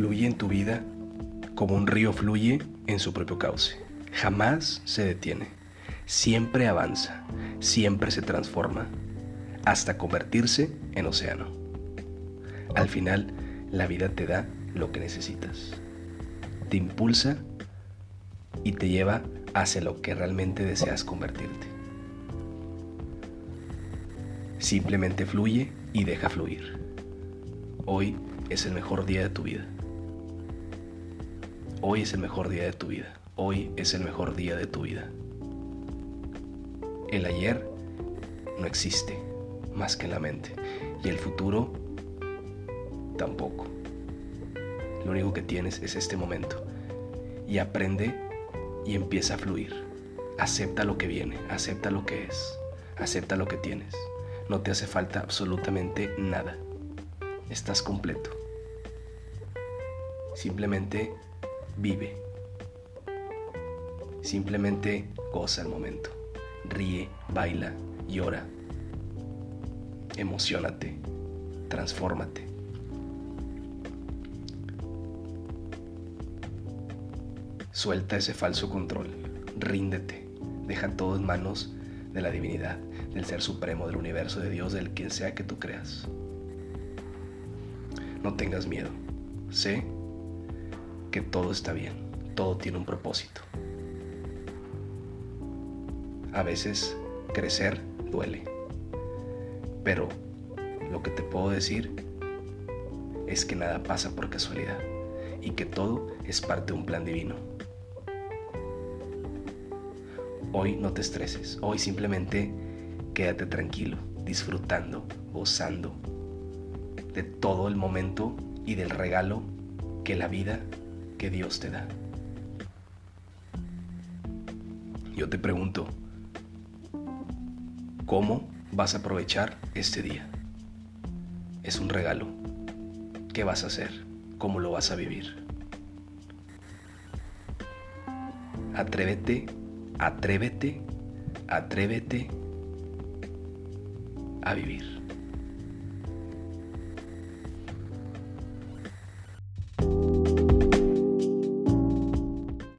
Fluye en tu vida como un río fluye en su propio cauce. Jamás se detiene. Siempre avanza. Siempre se transforma. Hasta convertirse en océano. Al final, la vida te da lo que necesitas. Te impulsa y te lleva hacia lo que realmente deseas convertirte. Simplemente fluye y deja fluir. Hoy es el mejor día de tu vida. Hoy es el mejor día de tu vida. Hoy es el mejor día de tu vida. El ayer no existe más que en la mente y el futuro tampoco. Lo único que tienes es este momento y aprende y empieza a fluir. Acepta lo que viene, acepta lo que es, acepta lo que tienes. No te hace falta absolutamente nada. Estás completo. Simplemente vive. Simplemente goza el momento. Ríe, baila, llora. Emocionate, transfórmate. Suelta ese falso control, ríndete, deja todo en manos de la divinidad, del Ser Supremo, del universo, de Dios, del quien sea que tú creas. No tengas miedo, sé que todo está bien, todo tiene un propósito. A veces crecer duele, pero lo que te puedo decir es que nada pasa por casualidad y que todo es parte de un plan divino. Hoy no te estreses, hoy simplemente quédate tranquilo, disfrutando, gozando de todo el momento y del regalo que la vida que Dios te da. Yo te pregunto, ¿cómo vas a aprovechar este día? Es un regalo. ¿Qué vas a hacer? ¿Cómo lo vas a vivir? Atrévete, atrévete, atrévete a vivir.